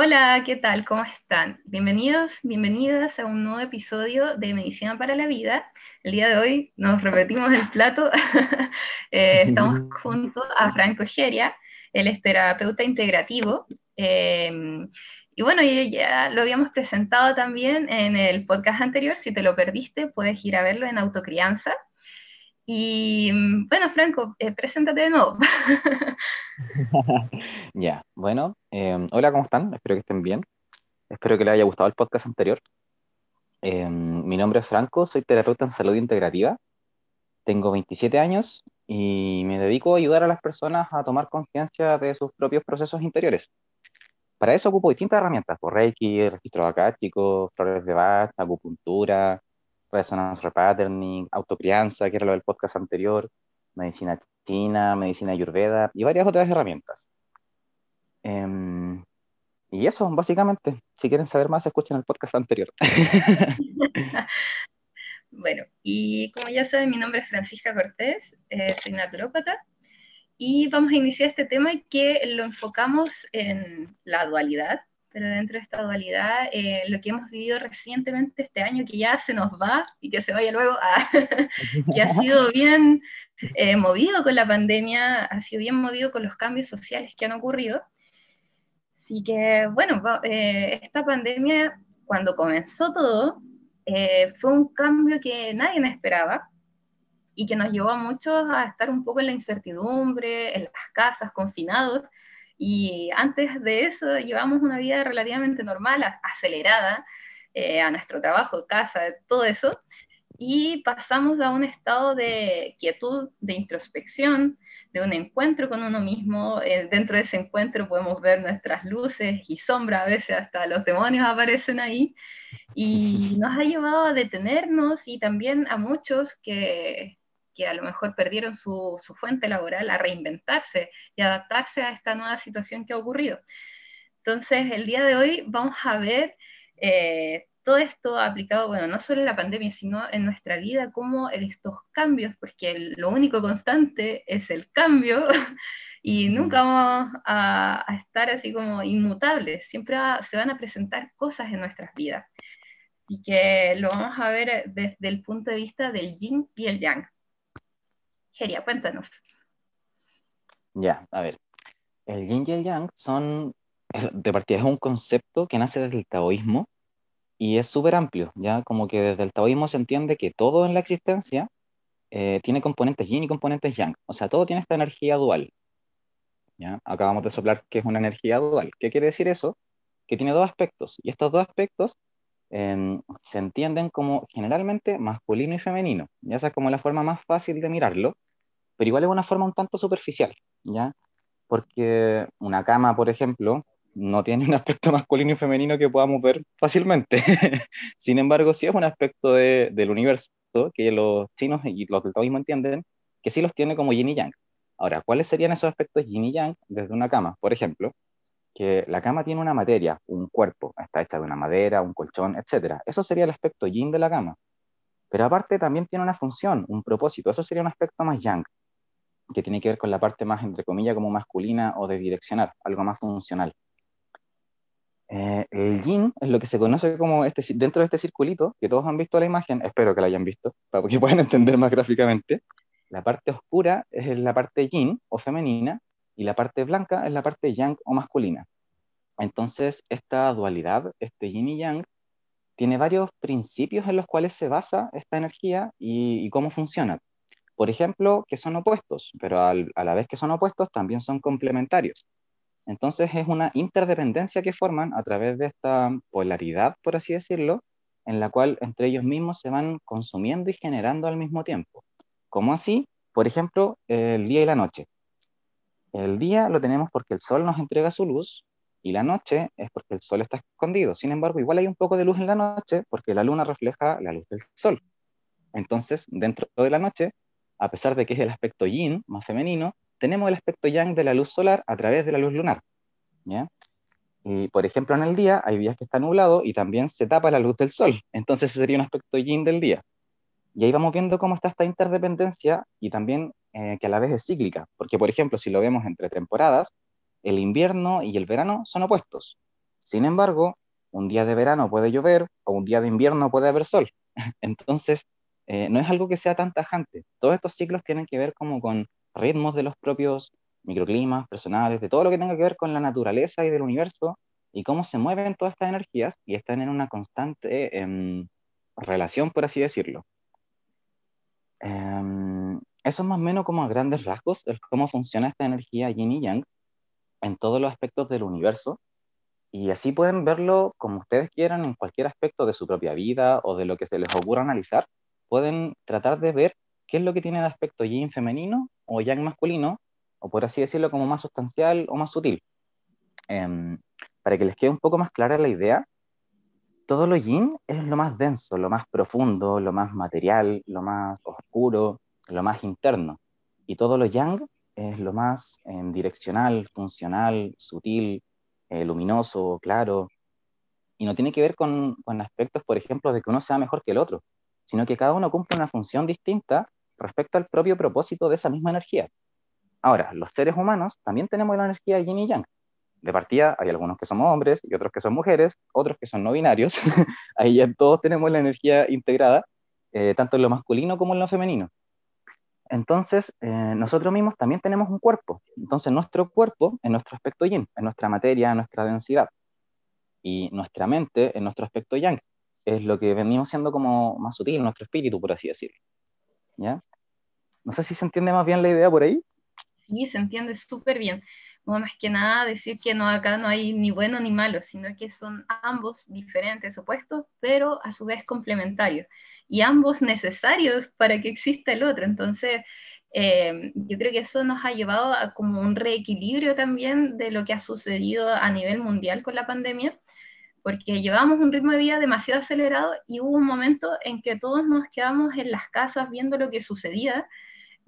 Hola, ¿qué tal? ¿Cómo están? Bienvenidos, bienvenidas a un nuevo episodio de Medicina para la Vida. El día de hoy nos repetimos el plato. Eh, estamos junto a Franco Geria, él es terapeuta integrativo. Eh, y bueno, ya lo habíamos presentado también en el podcast anterior. Si te lo perdiste, puedes ir a verlo en Autocrianza. Y bueno, Franco, eh, preséntate de nuevo. ya, bueno, em, hola, ¿cómo están? Espero que estén bien. Espero que les haya gustado el podcast anterior. Em, mi nombre es Franco, soy terapeuta en salud integrativa. Tengo 27 años y me dedico a ayudar a las personas a tomar conciencia de sus propios procesos interiores. Para eso ocupo distintas herramientas, por Reiki, registro acástico, flores de Bach, acupuntura, resonance repatterning, autocrianza, que era lo del podcast anterior, medicina china, medicina ayurveda y varias otras herramientas. Em, y eso, básicamente. Si quieren saber más, escuchen el podcast anterior. bueno, y como ya saben, mi nombre es Francisca Cortés, eh, soy naturópata, y vamos a iniciar este tema que lo enfocamos en la dualidad, pero dentro de esta dualidad, eh, lo que hemos vivido recientemente este año, que ya se nos va y que se vaya luego, ah, que ha sido bien eh, movido con la pandemia, ha sido bien movido con los cambios sociales que han ocurrido. Así que, bueno, eh, esta pandemia, cuando comenzó todo, fue un cambio que nadie esperaba y que nos llevó a muchos a estar un poco en la incertidumbre, en las casas, confinados, y antes de eso llevamos una vida relativamente normal, acelerada, eh, a nuestro trabajo, casa, todo eso, y pasamos a un estado de quietud, de introspección, de un encuentro con uno mismo. Eh, dentro de ese encuentro podemos ver nuestras luces y sombras, a veces hasta los demonios aparecen ahí, y nos ha llevado a detenernos y también a muchos que que a lo mejor perdieron su, fuente laboral a reinventarse y adaptarse a esta nueva situación que ha ocurrido. Entonces, el día de hoy vamos a ver eh, todo esto aplicado, bueno, no solo en la pandemia, sino en nuestra vida, cómo estos cambios, porque lo único constante es el cambio, y nunca vamos a, estar así como inmutables, siempre se van a presentar cosas en nuestras vidas. Así que lo vamos a ver desde el punto de vista del yin y el yang. Geria, cuéntanos. Ya, a ver. El yin y el yang son, de partida, es un concepto que nace desde el taoísmo y es súper amplio, ya como que desde el taoísmo se entiende que todo en la existencia eh, tiene componentes yin y componentes yang, o sea, todo tiene esta energía dual. ¿ya? Acabamos de soplar que es una energía dual. ¿Qué quiere decir eso? Que tiene dos aspectos, y estos dos aspectos em, se entienden como generalmente masculino y femenino. Ya esa es como la forma más fácil de mirarlo, pero igual es una forma un tanto superficial, ¿ya? Porque una cama, por ejemplo, no tiene un aspecto masculino y femenino que podamos ver fácilmente. Sin embargo, sí es un aspecto de, del universo que los chinos y los del taoísmo entienden que sí los tiene como yin y yang. Ahora, ¿cuáles serían esos aspectos yin y yang desde una cama? Por ejemplo, que la cama tiene una materia, un cuerpo, está hecha de una madera, un colchón, etc. Eso sería el aspecto yin de la cama. Pero aparte también tiene una función, un propósito. Eso sería un aspecto más yang que tiene que ver con la parte más, entre comillas, como masculina o de direccionar, algo más funcional. Eh, el yin es lo que se conoce como este, dentro de este circulito, que todos han visto la imagen, espero que la hayan visto, para que puedan entender más gráficamente. La parte oscura es la parte yin o femenina y la parte blanca es la parte yang o masculina. Entonces, esta dualidad, este yin y yang, tiene varios principios en los cuales se basa esta energía y, y cómo funciona por ejemplo, que son opuestos, pero a la vez que son opuestos también son complementarios. Entonces es una interdependencia que forman a través de esta polaridad, por así decirlo, en la cual entre ellos mismos se van consumiendo y generando al mismo tiempo. ¿Cómo así? Por ejemplo, el día y la noche. El día lo tenemos porque el sol nos entrega su luz y la noche es porque el sol está escondido. Sin embargo, igual hay un poco de luz en la noche porque la luna refleja la luz del sol. Entonces, dentro de la noche a pesar de que es el aspecto yin, más femenino, tenemos el aspecto yang de la luz solar a través de la luz lunar. Y, por ejemplo, en el día hay días que está nublado y también se tapa la luz del sol. Entonces ese sería un aspecto yin del día. Y ahí vamos viendo cómo está esta interdependencia y también eh, que a la vez es cíclica. Porque, por ejemplo, si lo vemos entre temporadas, el invierno y el verano son opuestos. Sin embargo, un día de verano puede llover o un día de invierno puede haber sol. Entonces, eh, no es algo que sea tan tajante. Todos estos ciclos tienen que ver como con ritmos de los propios microclimas personales, de todo lo que tenga que ver con la naturaleza y del universo y cómo se mueven todas estas energías y están en una constante em, relación, por así decirlo. Em, eso es más o menos como a grandes rasgos cómo funciona esta energía yin y yang en todos los aspectos del universo. Y así pueden verlo como ustedes quieran en cualquier aspecto de su propia vida o de lo que se les ocurra analizar. Pueden tratar de ver qué es lo que tiene el aspecto yin femenino o yang masculino, o por así decirlo, como más sustancial o más sutil. Em, para que les quede un poco más clara la idea, todo lo yin es lo más denso, lo más profundo, lo más material, lo más oscuro, lo más interno. Y todo lo yang es lo más em, direccional, funcional, sutil, eh, luminoso, claro. Y no tiene que ver con, con aspectos, por ejemplo, de que uno sea mejor que el otro, sino que cada uno cumple una función distinta respecto al propio propósito de esa misma energía. Ahora, los seres humanos también tenemos la energía yin y yang de partida hay algunos que somos hombres y otros que son mujeres, otros que son no binarios. Ahí ya todos tenemos la energía integrada, eh, tanto en lo masculino como en lo femenino. Entonces, eh, nosotros mismos también tenemos un cuerpo. Entonces, nuestro cuerpo es nuestro aspecto yin, es nuestra materia, nuestra densidad. Y nuestra mente es nuestro aspecto yang, es lo que venimos siendo como más sutil, nuestro espíritu, por así decirlo. ¿Ya? No sé si se entiende más bien la idea por ahí. Sí, se entiende súper bien más que nada decir que no, acá no hay ni bueno ni malo, sino que son ambos diferentes, opuestos, pero a su vez complementarios, y ambos necesarios para que exista el otro. Entonces, eh, yo creo que eso nos ha llevado a como un reequilibrio también de lo que ha sucedido a nivel mundial con la pandemia, porque llevamos un ritmo de vida demasiado acelerado y hubo un momento en que todos nos quedamos en las casas viendo lo que sucedía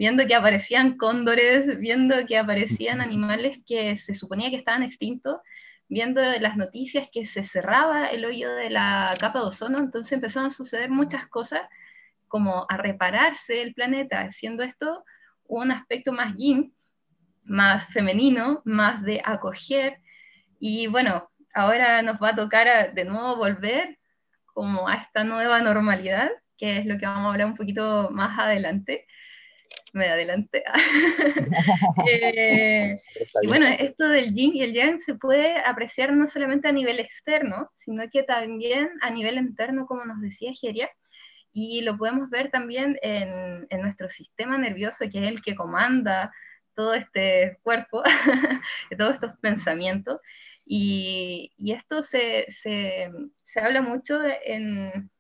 viendo que aparecían cóndores, viendo que aparecían animales que se suponía que estaban extintos, viendo las noticias que se cerraba el hoyo de la capa de ozono, entonces empezaron a suceder muchas cosas como a repararse el planeta, siendo esto un aspecto más yin, más femenino, más de acoger, y bueno, ahora nos va a tocar de nuevo volver como a esta nueva normalidad, que es lo que vamos a hablar un poquito más adelante, me adelanté. Eh, y bueno, esto del yin y el yang se puede apreciar no solamente a nivel externo, sino que también a nivel interno, como nos decía Geria, y lo podemos ver también en, en nuestro sistema nervioso, que es el que comanda todo este cuerpo, todos estos pensamientos. Y, esto se, se, se, habla mucho en,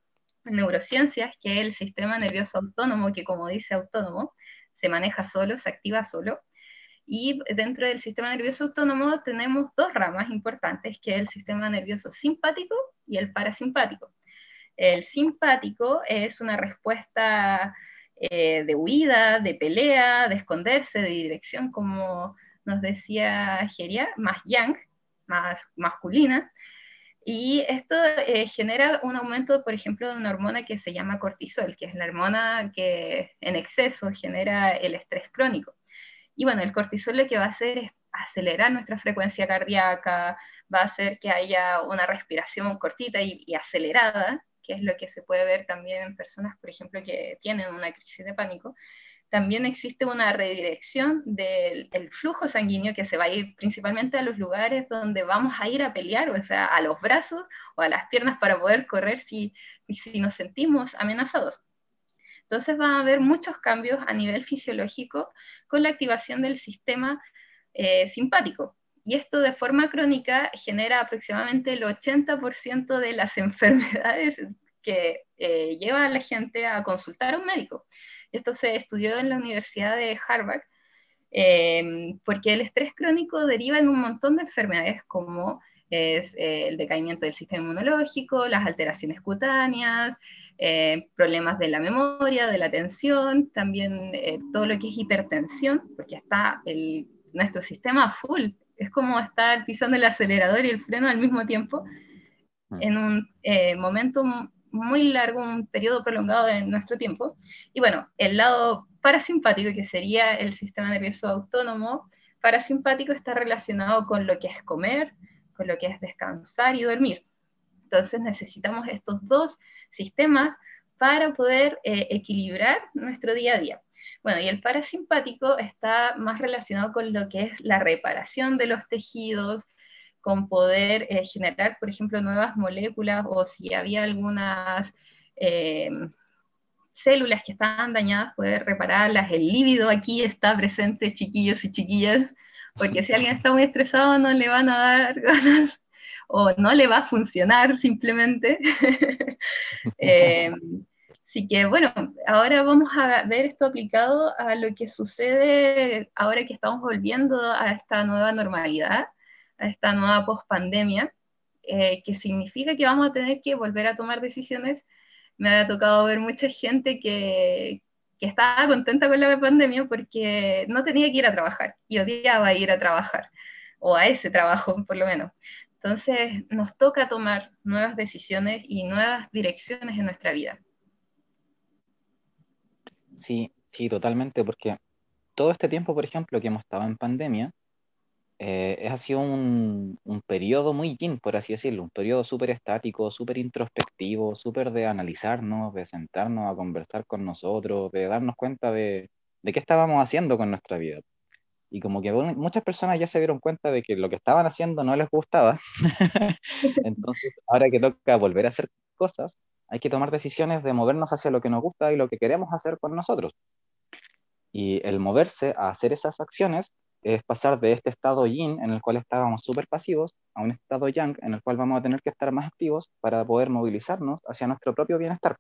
en neurociencias, que es el sistema nervioso autónomo, que como dice autónomo, se maneja solo, se activa solo. Y dentro del sistema nervioso autónomo tenemos dos ramas importantes, que es el sistema nervioso simpático y el parasimpático. El simpático es una respuesta eh, de huida, de pelea, de esconderse, de dirección, como nos decía Geria, más yang, más masculina. Y esto eh, genera un aumento, por ejemplo, de una hormona que se llama cortisol, que es la hormona que en exceso genera el estrés crónico. Y bueno, el cortisol lo que va a hacer es acelerar nuestra frecuencia cardíaca, va a hacer que haya una respiración cortita y acelerada, que es lo que se puede ver también en personas, por ejemplo, que tienen una crisis de pánico también existe una redirección del flujo sanguíneo que se va a ir principalmente a los lugares donde vamos a ir a pelear, o sea, a los brazos o a las piernas para poder correr si, nos sentimos amenazados. Entonces va a haber muchos cambios a nivel fisiológico con la activación del sistema eh, simpático. Y esto de forma crónica genera aproximadamente el 80% de las enfermedades que eh, lleva a la gente a consultar a un médico. Esto se estudió en la Universidad de Harvard, eh, porque el estrés crónico deriva en un montón de enfermedades como es eh, el decaimiento del sistema inmunológico, las alteraciones cutáneas, eh, problemas de la memoria, de la atención, también todo lo que es hipertensión, porque está el, nuestro sistema full, es como estar pisando el acelerador y el freno al mismo tiempo mm. en un momento muy largo, un periodo prolongado de nuestro tiempo. Y bueno, el lado parasimpático, que sería el sistema nervioso autónomo, parasimpático está relacionado con lo que es comer, con lo que es descansar y dormir. Entonces necesitamos estos dos sistemas para poder eh, equilibrar nuestro día a día. Bueno, y el parasimpático está más relacionado con lo que es la reparación de los tejidos, con poder eh, generar, por ejemplo, nuevas moléculas o si había algunas eh, células que estaban dañadas, poder repararlas. El líbido aquí está presente, chiquillos y chiquillas, porque si alguien está muy estresado no le van a dar ganas o no le va a funcionar simplemente. eh, Así que bueno, ahora vamos a ver esto aplicado a lo que sucede ahora que estamos volviendo a esta nueva normalidad, a esta nueva pospandemia, eh, que significa que vamos a tener que volver a tomar decisiones. Me ha tocado ver mucha gente que, que estaba contenta con la pandemia porque no tenía que ir a trabajar y odiaba ir a trabajar, o a ese trabajo por lo menos. Entonces nos toca tomar nuevas decisiones y nuevas direcciones en nuestra vida. Sí, sí, totalmente, porque todo este tiempo, por ejemplo, que hemos estado en pandemia, eh, ha sido un, un, periodo muy yin, por así decirlo, un periodo súper estático, súper introspectivo, súper de analizarnos, de sentarnos a conversar con nosotros, de darnos cuenta de, de qué estábamos haciendo con nuestra vida. Y como que muchas personas ya se dieron cuenta de que lo que estaban haciendo no les gustaba. Entonces, ahora que toca volver a hacer cosas, hay que tomar decisiones de movernos hacia lo que nos gusta y lo que queremos hacer con nosotros. Y el moverse a hacer esas acciones es pasar de este estado yin en el cual estábamos súper pasivos a un estado yang en el cual vamos a tener que estar más activos para poder movilizarnos hacia nuestro propio bienestar.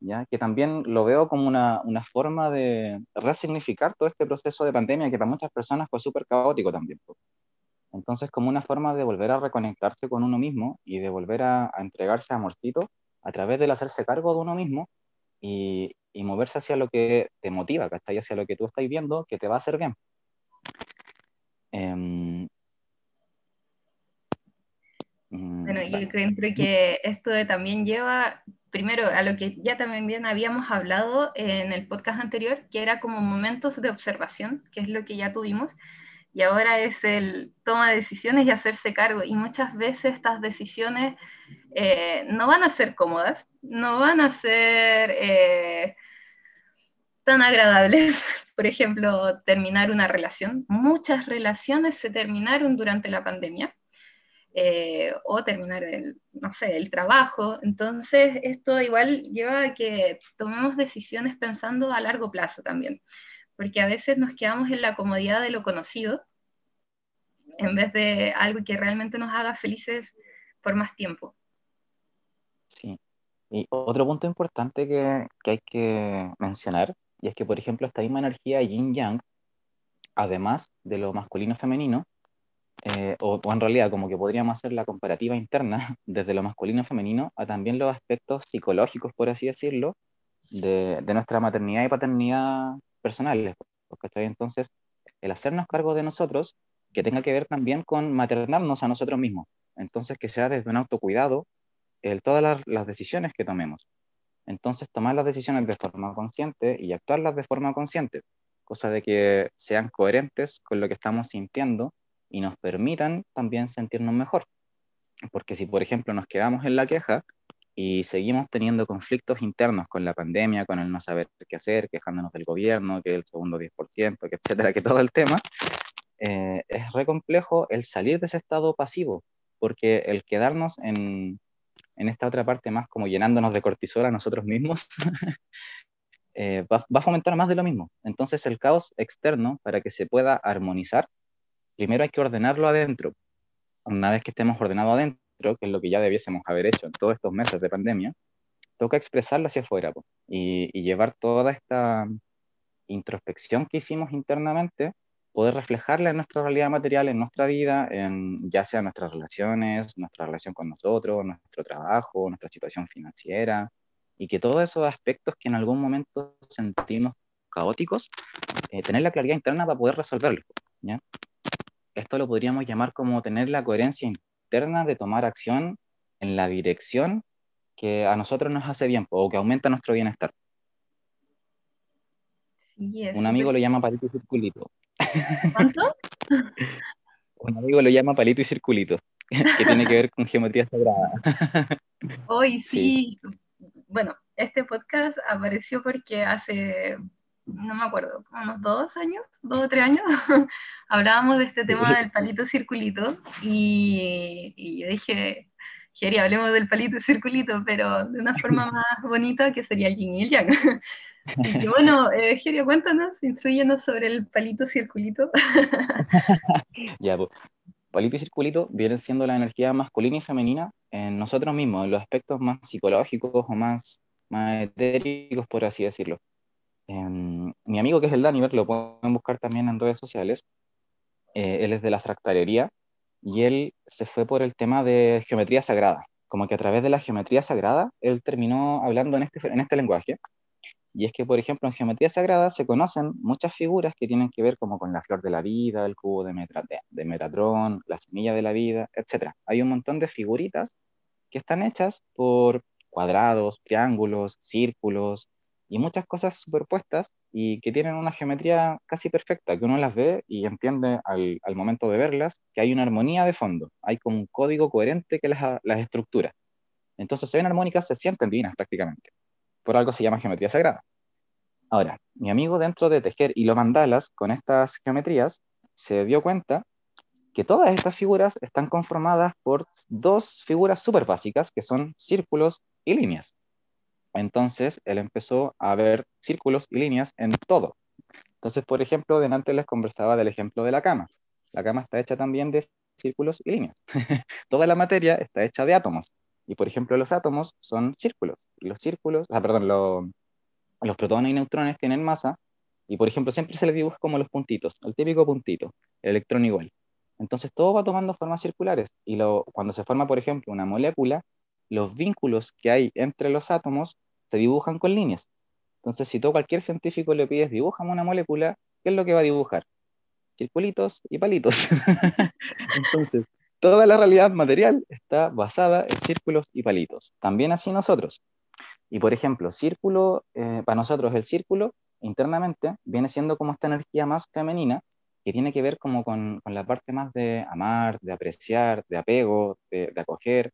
¿ya? Que también lo veo como una, una forma de resignificar todo este proceso de pandemia que para muchas personas fue súper caótico también. Entonces, como una forma de volver a reconectarse con uno mismo y de volver a, a entregarse a amorcito a través del hacerse cargo de uno mismo y, y moverse hacia lo que te motiva, ¿cachai? Hacia lo que tú estás viendo que te va a hacer bien. Um, bueno, yo creo que esto también lleva, primero, a lo que ya también bien habíamos hablado en el podcast anterior, que era como momentos de observación, que es lo que ya tuvimos, y ahora es el toma de decisiones y hacerse cargo. Y muchas veces estas decisiones eh, no van a ser cómodas, no van a ser eh, tan agradables. Por ejemplo, terminar una relación. Muchas relaciones se terminaron durante la pandemia. Eh, o terminar el, no sé, el trabajo. Entonces, esto igual lleva a que tomemos decisiones pensando a largo plazo también porque a veces nos quedamos en la comodidad de lo conocido en vez de algo que realmente nos haga felices por más tiempo. Sí. Y otro punto importante que, que hay que mencionar, y es que, por ejemplo, esta misma energía yin-yang, además de lo masculino-femenino, eh, o, o, en realidad como que podríamos hacer la comparativa interna desde lo masculino-femenino a también los aspectos psicológicos, por así decirlo, de, nuestra maternidad y paternidad personales. Entonces, el hacernos cargo de nosotros, que tenga que ver también con maternarnos a nosotros mismos. Entonces, que sea desde un autocuidado todas las decisiones que tomemos. Entonces, tomar las decisiones de forma consciente y actuarlas de forma consciente, cosa de que sean coherentes con lo que estamos sintiendo y nos permitan también sentirnos mejor. Porque si, por ejemplo, nos quedamos en la queja, y seguimos teniendo conflictos internos con la pandemia, con el no saber qué hacer, quejándonos del gobierno, que el segundo 10%, que etcétera, que todo el tema, eh, es re complejo el salir de ese estado pasivo, porque el quedarnos en, en esta otra parte más como llenándonos de cortisol a nosotros mismos, eh, va, va a fomentar más de lo mismo. Entonces el caos externo, para que se pueda armonizar, primero hay que ordenarlo adentro. Una vez que estemos ordenados adentro, que es lo que ya debiésemos haber hecho en todos estos meses de pandemia, toca expresarlo hacia afuera y, y, llevar toda esta introspección que hicimos internamente, poder reflejarla en nuestra realidad material, en nuestra vida, en ya sea nuestras relaciones, nuestra relación con nosotros, nuestro trabajo, nuestra situación financiera, y que todos esos aspectos que en algún momento sentimos caóticos, eh, tener la claridad interna para poder resolverlos. ¿ya? Esto lo podríamos llamar como tener la coherencia de tomar acción en la dirección que a nosotros nos hace bien o que aumenta nuestro bienestar. Sí, Un amigo lo llama palito y circulito. ¿Cuánto? Un amigo lo llama palito y circulito. que tiene que ver con geometría sagrada. Hoy sí. Bueno, este podcast apareció porque hace, no me acuerdo, unos dos años, dos o tres años, hablábamos de este tema del palito circulito y, y yo dije, Geri, hablemos del palito circulito, pero de una forma más bonita que sería el yin y el yang. Y bueno, eh, cuéntanos, instruyenos sobre el palito circulito. ya, pues, palito y circulito vienen siendo la energía masculina y femenina en nosotros mismos, en los aspectos más psicológicos o más, más etéricos, por así decirlo. Em, mi amigo que es el Daniver, lo pueden buscar también en redes sociales, eh, él es de la fractalería y él se fue por el tema de geometría sagrada, como que a través de la geometría sagrada él terminó hablando en este, en este lenguaje y es que, por ejemplo, en geometría sagrada se conocen muchas figuras que tienen que ver como con la flor de la vida, el cubo de, de Metatrón, la semilla de la vida, etc. Hay un montón de figuritas que están hechas por cuadrados, triángulos, círculos y muchas cosas superpuestas y que tienen una geometría casi perfecta, que uno las ve y entiende al, al momento de verlas que hay una armonía de fondo, hay como un código coherente que las, las estructura. Entonces se ven armónicas, se sienten divinas prácticamente por algo se llama geometría sagrada. Ahora, mi amigo dentro de tejer y hilo mandalas con estas geometrías se dio cuenta que todas estas figuras están conformadas por dos figuras súper básicas que son círculos y líneas. Entonces, él empezó a ver círculos y líneas en todo. Entonces, por ejemplo, delante les conversaba del ejemplo de la cama. La cama está hecha también de círculos y líneas. Toda la materia está hecha de átomos. Y por ejemplo, los átomos son círculos. Los círculos, ah, perdón, los protones y neutrones tienen masa. Y por ejemplo, siempre se les dibuja como los puntitos, el típico puntito, el electrón igual. Entonces todo va tomando formas circulares. Y lo, cuando se forma, por ejemplo, una molécula, los vínculos que hay entre los átomos se dibujan con líneas. Entonces, si tú a cualquier científico le pides, dibújame una molécula, ¿qué es lo que va a dibujar? Circulitos y palitos. Entonces, Toda la realidad material está basada en círculos y palitos. También así nosotros. Y por ejemplo, círculo, eh, para nosotros el círculo internamente viene siendo como esta energía más femenina que tiene que ver como con, con la parte más de amar, de apreciar, de apego, de, de, acoger,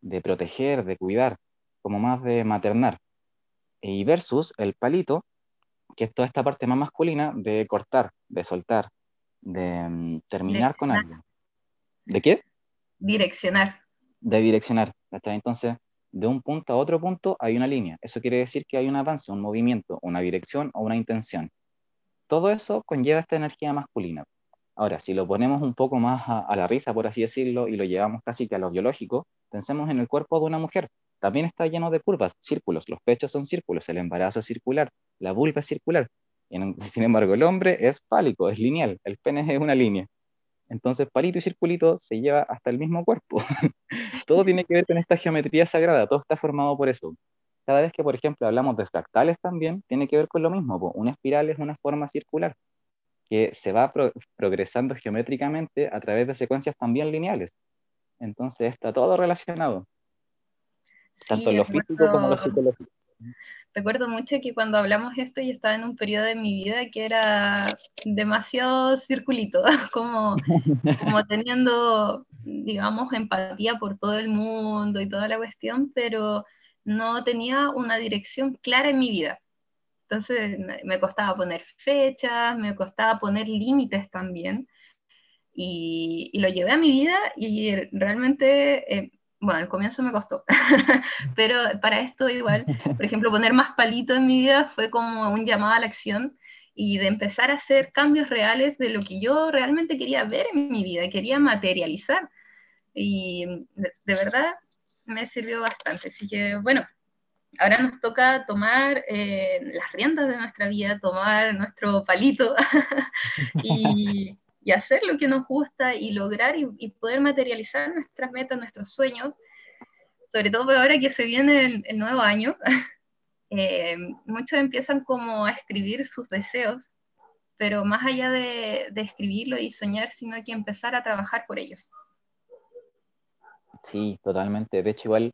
de proteger, de cuidar, como más de maternar. Y versus el palito, que es toda esta parte más masculina de cortar, de soltar, de mm, terminar con algo. ¿De qué? Direccionar. De direccionar. Entonces, de un punto a otro punto hay una línea. Eso quiere decir que hay un avance, un movimiento, una dirección o una intención. Todo eso conlleva esta energía masculina. Ahora, si lo ponemos un poco más a, la risa, por así decirlo, y lo llevamos casi que a lo biológico, pensemos en el cuerpo de una mujer. También está lleno de curvas, círculos. Los pechos son círculos, el embarazo es circular, la vulva es circular. sin embargo, el hombre es fálico, es lineal, el pene es una línea. Entonces, palito y circulito se lleva hasta el mismo cuerpo. todo tiene que ver con esta geometría sagrada, todo está formado por eso. Cada vez que, por ejemplo, hablamos de fractales también, tiene que ver con lo mismo. Una espiral es una forma circular que se va progresando geométricamente a través de secuencias también lineales. Entonces, está todo relacionado, tanto en lo físico como en lo psicológico recuerdo mucho que cuando hablamos esto yo estaba en un periodo de mi vida que era demasiado circulito, como, como teniendo, digamos, empatía por todo el mundo y toda la cuestión, pero no tenía una dirección clara en mi vida. Entonces me costaba poner fechas, me costaba poner límites también. Y, y, lo llevé a mi vida y realmente eh, bueno, al comienzo me costó, pero para esto igual, por ejemplo, poner más palito en mi vida fue como un llamado a la acción y de empezar a hacer cambios reales de lo que yo realmente quería ver en mi vida, quería materializar. Y de, verdad me sirvió bastante. Así que, bueno, ahora nos toca tomar eh, las riendas de nuestra vida, tomar nuestro palito y y hacer lo que nos gusta y lograr y, poder materializar nuestras metas, nuestros sueños, sobre todo ahora que se viene el, nuevo año, eh, muchos empiezan como a escribir sus deseos, pero más allá de, escribirlo y soñar, sino que empezar a trabajar por ellos. Sí, totalmente. De hecho, igual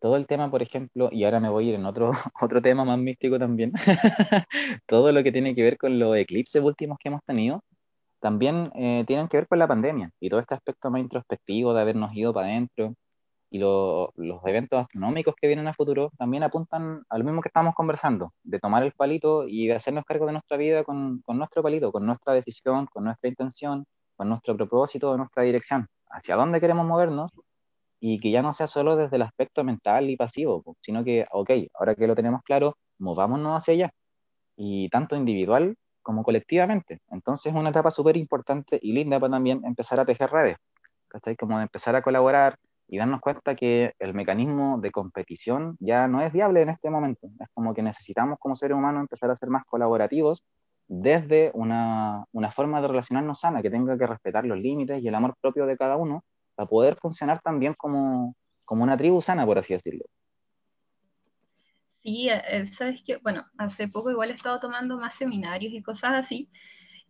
todo el tema, por ejemplo, y ahora me voy a ir en otro, otro tema más místico también, todo lo que tiene que ver con los eclipses últimos que hemos tenido, también eh, tienen que ver con la pandemia y todo este aspecto más introspectivo de habernos ido para adentro y los eventos astronómicos que vienen a futuro también apuntan a lo mismo que estamos conversando, de tomar el palito y de hacernos cargo de nuestra vida con, con nuestro palito, con nuestra decisión, con nuestra intención, con nuestro propósito, de nuestra dirección, hacia dónde queremos movernos y que ya no sea solo desde el aspecto mental y pasivo, sino que, ok, ahora que lo tenemos claro, movámonos hacia allá, y tanto individual como colectivamente. Entonces es una etapa súper importante y linda para también empezar a tejer redes, ¿cachai? Como de empezar a colaborar y darnos cuenta que el mecanismo de competición ya no es viable en este momento. Es como que necesitamos como seres humanos empezar a ser más colaborativos desde una, una forma de relacionarnos sana, que tenga que respetar los límites y el amor propio de cada uno para poder funcionar también como, como una tribu sana, por así decirlo. Sí, eh, sabes que, bueno, hace poco igual he estado tomando más seminarios y cosas así,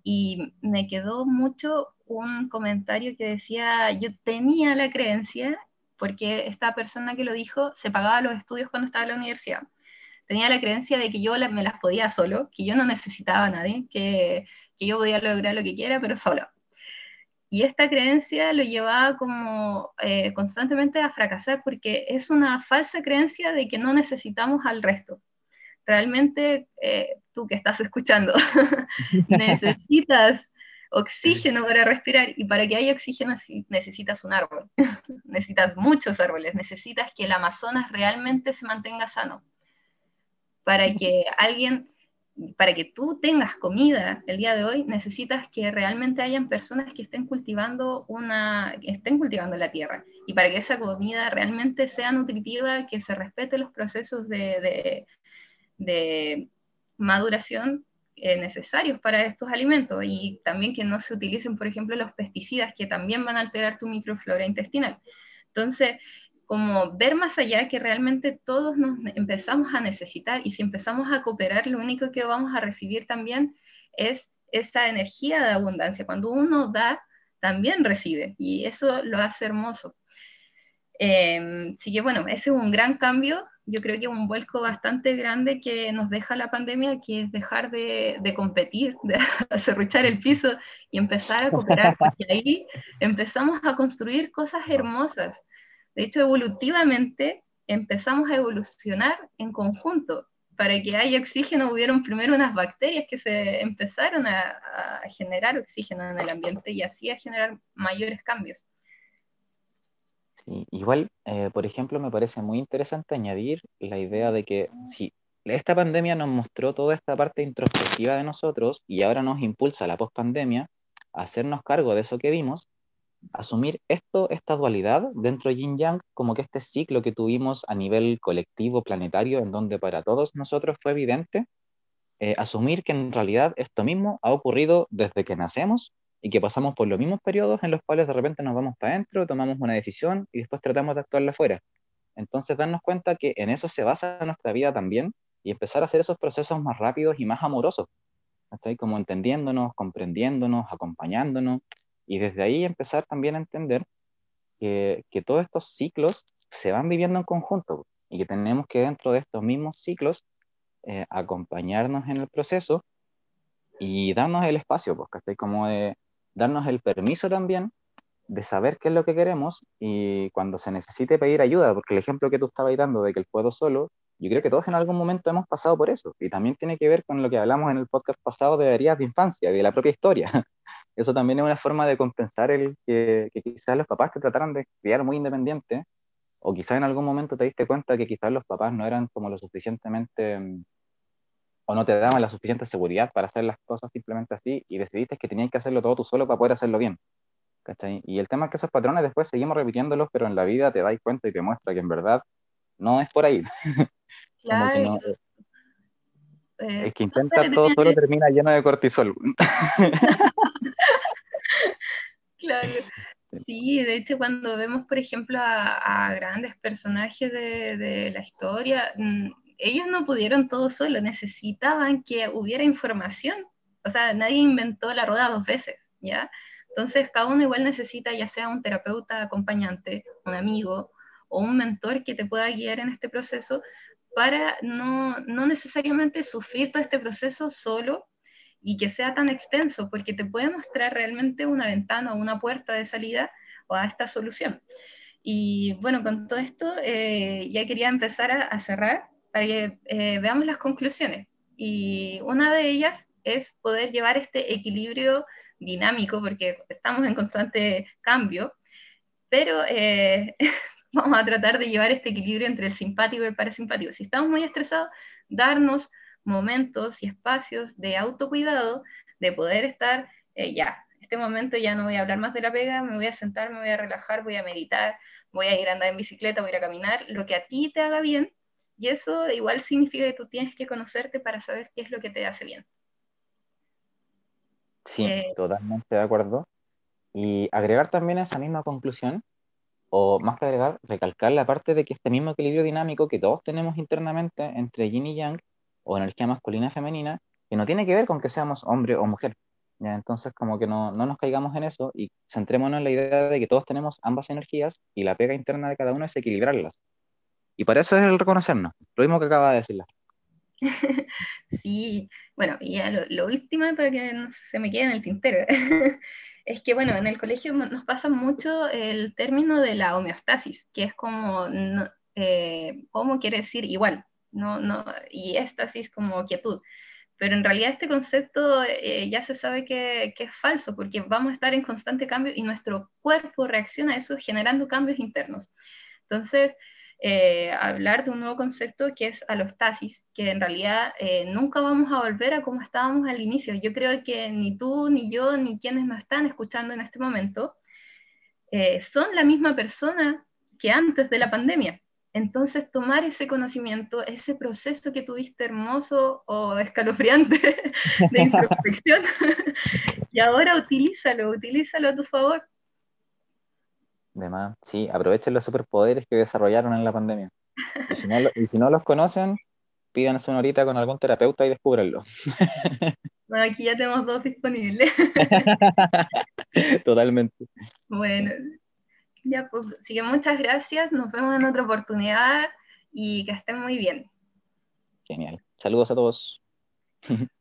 y me quedó mucho un comentario que decía, yo tenía la creencia, porque esta persona que lo dijo se pagaba los estudios cuando estaba en la universidad, tenía la creencia de que yo me las podía solo, que yo no necesitaba a nadie, que, que yo podía lograr lo que quiera, pero solo. Y esta creencia lo llevaba como eh, constantemente a fracasar porque es una falsa creencia de que no necesitamos al resto. Realmente eh, tú que estás escuchando necesitas oxígeno para respirar y para que haya oxígeno necesitas un árbol, necesitas muchos árboles, necesitas que el Amazonas realmente se mantenga sano. Para que alguien para que tú tengas comida el día de hoy, necesitas que realmente hayan personas que estén cultivando una, que estén cultivando la tierra. Y para que esa comida realmente sea nutritiva, que se respete los procesos de, de, maduración eh, necesarios para estos alimentos y también que no se utilicen, por ejemplo, los pesticidas que también van a alterar tu microflora intestinal. Entonces, como ver más allá que realmente todos nos empezamos a necesitar y si empezamos a cooperar, lo único que vamos a recibir también es esa energía de abundancia. Cuando uno da, también recibe y eso lo hace hermoso. Eh, así que bueno, ese es un gran cambio, yo creo que un vuelco bastante grande que nos deja la pandemia, que es dejar de, de competir, de acerruchar el piso y empezar a cooperar, porque ahí empezamos a construir cosas hermosas. De hecho, evolutivamente empezamos a evolucionar en conjunto. Para que haya oxígeno hubieron primero unas bacterias que se empezaron a, generar oxígeno en el ambiente y así a generar mayores cambios. Sí, igual, eh, por ejemplo, me parece muy interesante añadir la idea de que si esta pandemia nos mostró toda esta parte introspectiva de nosotros y ahora nos impulsa la pospandemia a hacernos cargo de eso que vimos, asumir esto, esta dualidad dentro de Yin Yang, como que este ciclo que tuvimos a nivel colectivo, planetario, en donde para todos nosotros fue evidente, eh, asumir que en realidad esto mismo ha ocurrido desde que nacemos y que pasamos por los mismos periodos en los cuales de repente nos vamos para adentro, tomamos una decisión y después tratamos de actuarla afuera. Entonces, darnos cuenta que en eso se basa nuestra vida también y empezar a hacer esos procesos más rápidos y más amorosos. Estoy como entendiéndonos, comprendiéndonos, acompañándonos y desde ahí empezar también a entender que, que todos estos ciclos se van viviendo en conjunto y que tenemos que dentro de estos mismos ciclos eh, acompañarnos en el proceso y darnos el espacio, porque estoy como de darnos el permiso también de saber qué es lo que queremos y cuando se necesite pedir ayuda, porque el ejemplo que tú estabas dando de que el puedo solo, yo creo que todos en algún momento hemos pasado por eso y también tiene que ver con lo que hablamos en el podcast pasado de heridas de infancia, de la propia historia. Eso también es una forma de compensar el que, quizás los papás te trataran de criar muy independiente, o quizás en algún momento te diste cuenta que quizás los papás no eran como lo suficientemente, mm, o no te daban la suficiente seguridad para hacer las cosas simplemente así, y decidiste que tenías que hacerlo todo tú solo para poder hacerlo bien. ¿cachai? Y el tema es que esos patrones después seguimos repitiéndolos, pero en la vida te dais cuenta y te muestra que en verdad no es por ahí. Claro. Eh, el que intenta todo solo termina lleno de cortisol. claro. Sí, de hecho cuando vemos, por ejemplo, a, grandes personajes de, la historia, mm, ellos no pudieron todo solo, necesitaban que hubiera información. O sea, nadie inventó la rueda dos veces, ¿ya? Entonces, cada uno igual necesita ya sea un terapeuta acompañante, un amigo o un mentor que te pueda guiar en este proceso para no, no necesariamente sufrir todo este proceso solo y que sea tan extenso, porque te puede mostrar realmente una ventana o una puerta de salida o a esta solución. Y bueno, con todo esto eh, ya quería empezar a, cerrar para que eh, veamos las conclusiones. Y una de ellas es poder llevar este equilibrio dinámico, porque estamos en constante cambio, pero eh, vamos a tratar de llevar este equilibrio entre el simpático y el parasimpático. Si estamos muy estresados, darnos momentos y espacios de autocuidado, de poder estar, eh, ya, este momento ya no voy a hablar más de la pega, me voy a sentar, me voy a relajar, voy a meditar, voy a ir a andar en bicicleta, voy a ir a caminar, lo que a ti te haga bien, y eso igual significa que tú tienes que conocerte para saber qué es lo que te hace bien. Sí, eh, totalmente de acuerdo. Y agregar también a esa misma conclusión, o más que agregar, recalcar la parte de que este mismo equilibrio dinámico que todos tenemos internamente entre yin y yang, o energía masculina y femenina, que no tiene que ver con que seamos hombre o mujer. ¿ya? Entonces, como que no, no nos caigamos en eso y centrémonos en la idea de que todos tenemos ambas energías y la pega interna de cada uno es equilibrarlas. Y para eso es el reconocernos, lo mismo que acaba de decirla. Sí, bueno, y lo, último para que no se me quede en el tintero, es que bueno, en el colegio nos pasa mucho el término de la homeostasis, que es como, eh, ¿cómo quiere decir igual? No, no, y éstasis como quietud. Pero en realidad este concepto eh, ya se sabe que, que, es falso, porque vamos a estar en constante cambio y nuestro cuerpo reacciona a eso generando cambios internos. Entonces, eh, hablar de un nuevo concepto que es alostasis, que en realidad eh, nunca vamos a volver a como estábamos al inicio. Yo creo que ni tú, ni yo, ni quienes nos están escuchando en este momento eh, son la misma persona que antes de la pandemia. Entonces, tomar ese conocimiento, ese proceso que tuviste hermoso o escalofriante de introspección, y ahora utilízalo, utilízalo a tu favor. De más, sí, aprovechen los superpoderes que desarrollaron en la pandemia. Y si no, los conocen, pídanse una horita con algún terapeuta y descúbrenlo. Bueno, aquí ya tenemos dos disponibles. Totalmente. Bueno, ya pues, así que muchas gracias, nos vemos en otra oportunidad y que estén muy bien. Genial. Saludos a todos.